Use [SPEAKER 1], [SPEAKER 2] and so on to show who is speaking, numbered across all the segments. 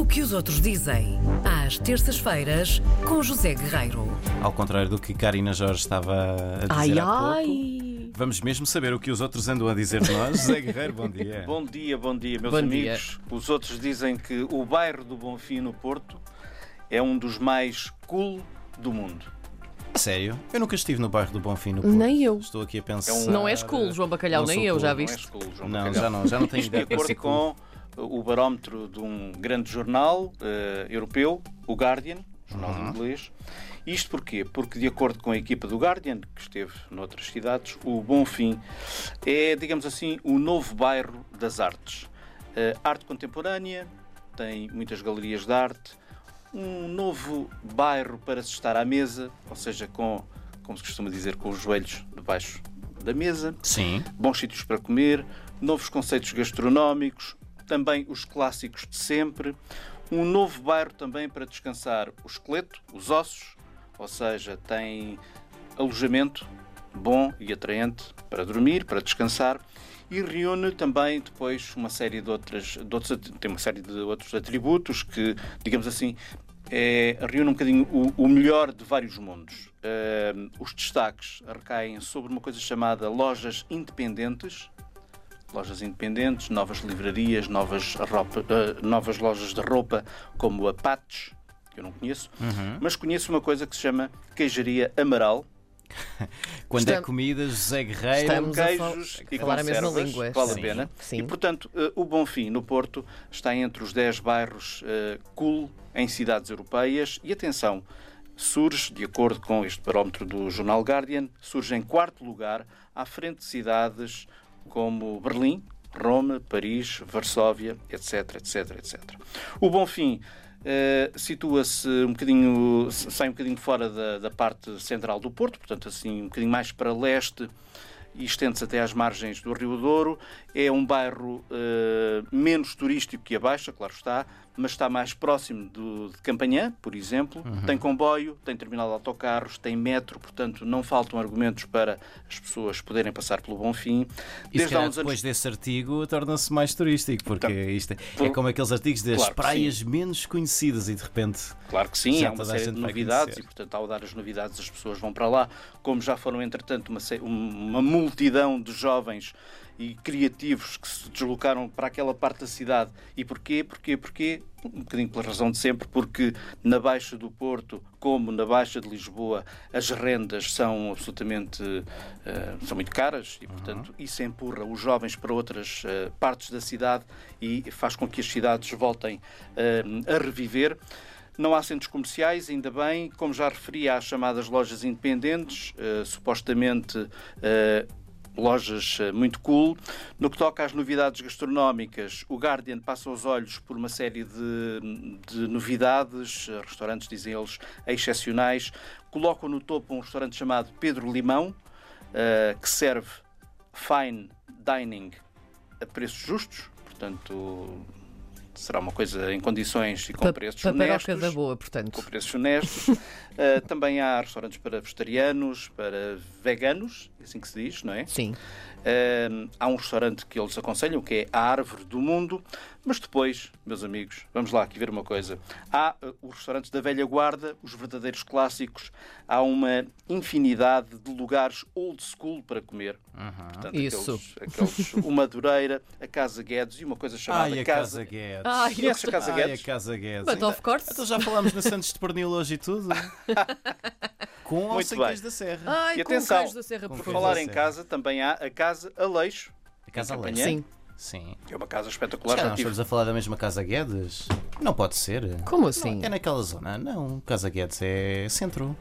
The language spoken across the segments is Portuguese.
[SPEAKER 1] O que os outros dizem, às terças-feiras, com José Guerreiro.
[SPEAKER 2] Ao contrário do que Karina Jorge estava a
[SPEAKER 3] Ai,
[SPEAKER 2] dizer há pouco,
[SPEAKER 3] ai.
[SPEAKER 2] vamos mesmo saber o que os outros andam a dizer de nós. José Guerreiro, bom dia.
[SPEAKER 4] Bom dia, bom dia, meus
[SPEAKER 3] Bom
[SPEAKER 4] amigos. Os outros dizem que o bairro do Bonfim, no Porto, é um dos mais cool do mundo.
[SPEAKER 2] Sério? Eu nunca estive no bairro do Bonfim no Porto.
[SPEAKER 3] Nem eu.
[SPEAKER 2] Estou aqui a pensar.
[SPEAKER 4] É um-
[SPEAKER 3] Não és cool, João Bacalhau,
[SPEAKER 2] Não
[SPEAKER 3] nem eu,
[SPEAKER 2] cool,
[SPEAKER 3] já
[SPEAKER 2] não
[SPEAKER 3] viste?
[SPEAKER 4] és cool, João
[SPEAKER 2] Não,
[SPEAKER 4] Bacalhau.
[SPEAKER 2] já não, já não tenho
[SPEAKER 4] Isto de
[SPEAKER 2] ideia para
[SPEAKER 4] acordo
[SPEAKER 2] ser cool.
[SPEAKER 4] com o barómetro de um grande jornal eh, europeu, o Guardian, jornal
[SPEAKER 2] Uhum.
[SPEAKER 4] inglês. Isto porquê? Porque, de acordo com a equipa do Guardian, que esteve noutras cidades, o Bonfim é, digamos assim, o novo bairro das artes. Eh, arte contemporânea, tem muitas galerias de arte, um novo bairro para se estar à mesa, ou seja, com, como se costuma dizer, com os joelhos debaixo da mesa
[SPEAKER 2] Sim.
[SPEAKER 4] bons sítios para comer, novos conceitos gastronómicos, também os clássicos de sempre, um novo bairro também para descansar o esqueleto, os ossos, ou seja, tem alojamento bom e atraente para dormir, para descansar. E reúne também depois uma série de outras, de outros, tem uma série de outros atributos que, digamos assim, é, reúne um bocadinho o, o melhor de vários mundos. Eh, os destaques recaem sobre uma coisa chamada lojas independentes, lojas independentes, novas livrarias, novas, roupa- eh, novas lojas de roupa, como a Patch, que eu não conheço, mas conheço uma coisa que se chama Queijaria Amaral,
[SPEAKER 2] Quando é
[SPEAKER 3] Estamos-
[SPEAKER 2] comida, José Guerreiro.
[SPEAKER 3] Estamos a fal-
[SPEAKER 4] queijos e
[SPEAKER 3] falar a mesma língua.
[SPEAKER 4] vale
[SPEAKER 2] Sim.
[SPEAKER 4] a pena.
[SPEAKER 3] Sim.
[SPEAKER 4] E, portanto, eh, o Bonfim, no Porto, está entre os 10 bairros eh, cool em cidades europeias. E atenção, surge, de acordo com este barómetro do jornal Guardian, surge em quarto lugar, à frente de cidades como Berlim, Roma, Paris, Varsóvia, etc, etc, etc. O Bonfim eh, situa-se um bocadinho, sai um bocadinho fora da, da parte central do Porto, portanto assim um bocadinho mais para leste e estende-se até às margens do Rio Douro. É um bairro eh, menos turístico que a Baixa, claro está, mas está mais próximo do, de Campanhã, por exemplo. Tem comboio, tem terminal de autocarros, tem metro, portanto não faltam argumentos para as pessoas poderem passar pelo Bonfim.
[SPEAKER 2] E se
[SPEAKER 4] há
[SPEAKER 2] calhar
[SPEAKER 4] uns
[SPEAKER 2] depois desse artigo torna-se mais turístico, porque
[SPEAKER 4] Então,
[SPEAKER 2] isto é,
[SPEAKER 4] por-
[SPEAKER 2] é como aqueles artigos das
[SPEAKER 4] Claro
[SPEAKER 2] praias menos conhecidas e de repente.
[SPEAKER 4] Claro que sim, há uma série de novidades e, portanto, ao dar as novidades, as pessoas vão para lá. Como já foram, entretanto, uma, uma multidão de jovens e criativos que se deslocaram para aquela parte da cidade. E porquê? Porquê? Porquê? Um bocadinho pela razão de sempre, porque na Baixa do Porto, como na Baixa de Lisboa, as rendas são absolutamente eh, são muito caras e, portanto, isso empurra os jovens para outras eh, partes da cidade e faz com que as cidades voltem eh, a reviver. Não há centros comerciais, ainda bem. Como já referi, há as chamadas lojas independentes, eh, supostamente eh, lojas eh, muito cool. No que toca às novidades gastronómicas, o Guardian passa os olhos por uma série de, de novidades, restaurantes, dizem eles, excepcionais. Colocam no topo um restaurante chamado Pedro Limão, eh, que serve fine dining a preços justos, portanto será uma coisa em condições e com
[SPEAKER 3] Pa-
[SPEAKER 4] preços honestos
[SPEAKER 3] da boa,
[SPEAKER 4] com
[SPEAKER 3] portanto.
[SPEAKER 4] preços honestos. Uh, também há restaurantes para vegetarianos, para veganos, é assim que se diz, não é?
[SPEAKER 3] Sim.
[SPEAKER 4] Uh, há um restaurante que eles aconselham, que é a Árvore do Mundo, mas depois, meus amigos, vamos lá aqui ver uma coisa. Há uh, os restaurantes da velha guarda, os verdadeiros clássicos, há uma infinidade de lugares old school para comer. Portanto,
[SPEAKER 3] Isso.
[SPEAKER 4] Aqueles, aqueles, o Madureira, a Casa Guedes e uma coisa chamada
[SPEAKER 2] Ai, a Casa Guedes.
[SPEAKER 3] Ai,
[SPEAKER 4] Conheces a Casa
[SPEAKER 2] Ai,
[SPEAKER 4] Guedes?
[SPEAKER 2] a Casa Guedes.
[SPEAKER 3] But of course.
[SPEAKER 2] Então já falámos no Santos de Pernil hoje e tudo. Com ou
[SPEAKER 4] Muito
[SPEAKER 2] sem
[SPEAKER 4] bem.
[SPEAKER 2] queijo da Serra.
[SPEAKER 3] Ai,
[SPEAKER 4] E
[SPEAKER 3] com
[SPEAKER 4] atenção,
[SPEAKER 3] queijo da Serra,
[SPEAKER 2] com
[SPEAKER 3] por
[SPEAKER 4] Por
[SPEAKER 2] queijo
[SPEAKER 3] favor.
[SPEAKER 4] falar em casa, também há a Casa Aleixo,
[SPEAKER 2] A Casa Leite.
[SPEAKER 4] Campanhã.
[SPEAKER 3] Sim.
[SPEAKER 2] Sim.
[SPEAKER 4] que é uma casa espetacular. Já
[SPEAKER 2] nós
[SPEAKER 4] tive
[SPEAKER 2] estamos a falar da mesma Casa Guedes. Não pode ser.
[SPEAKER 3] Como assim?
[SPEAKER 2] É naquela zona. Não, Casa Guedes é centro.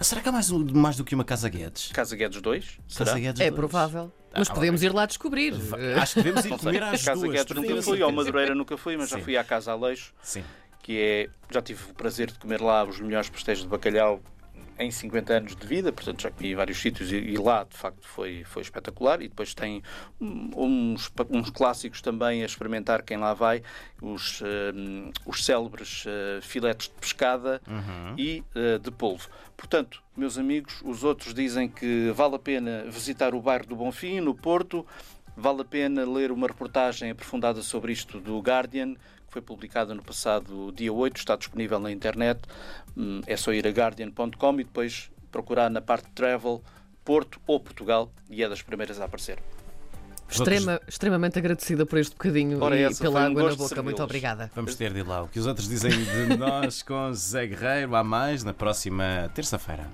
[SPEAKER 2] Será que há mais, mais do que uma Casa Guedes?
[SPEAKER 4] Casa Guedes 2, será?
[SPEAKER 2] Casa Guedes
[SPEAKER 3] É
[SPEAKER 2] dois.
[SPEAKER 3] provável. Mas
[SPEAKER 2] Ah,
[SPEAKER 3] podemos ir lá descobrir.
[SPEAKER 2] Acho que devemos ir comer às
[SPEAKER 4] Casa
[SPEAKER 2] duas.
[SPEAKER 4] Nunca fui, ao. Madureira nunca fui, mas já
[SPEAKER 2] Sim.
[SPEAKER 4] fui à Casa Aleixo,
[SPEAKER 2] Sim.
[SPEAKER 4] que é. Já tive o prazer de comer lá os melhores pastéis de bacalhau em 50 anos de vida, portanto já comi em vários sítios e, e lá de facto foi, foi espetacular. E depois tem hum, uns, uns clássicos também a experimentar quem lá vai, os, hum, os célebres eh, filetes de pescada e eh, de polvo. Portanto, meus amigos, os outros dizem que vale a pena visitar o bairro do Bonfim, no Porto, vale a pena ler uma reportagem aprofundada sobre isto do Guardian, que foi publicada no passado dia 8, está disponível na internet. Hum, É só ir a guardian.com e depois procurar na parte de travel Porto ou Portugal e é das primeiras a aparecer.
[SPEAKER 3] Extrema, extremamente agradecida por este bocadinho
[SPEAKER 4] Ora,
[SPEAKER 3] e
[SPEAKER 4] essa
[SPEAKER 3] pela
[SPEAKER 4] um
[SPEAKER 3] água na boca. Muito obrigada.
[SPEAKER 2] Vamos ter de lá. O que os outros dizem de nós com Zé Guerreiro. Há mais na próxima terça-feira.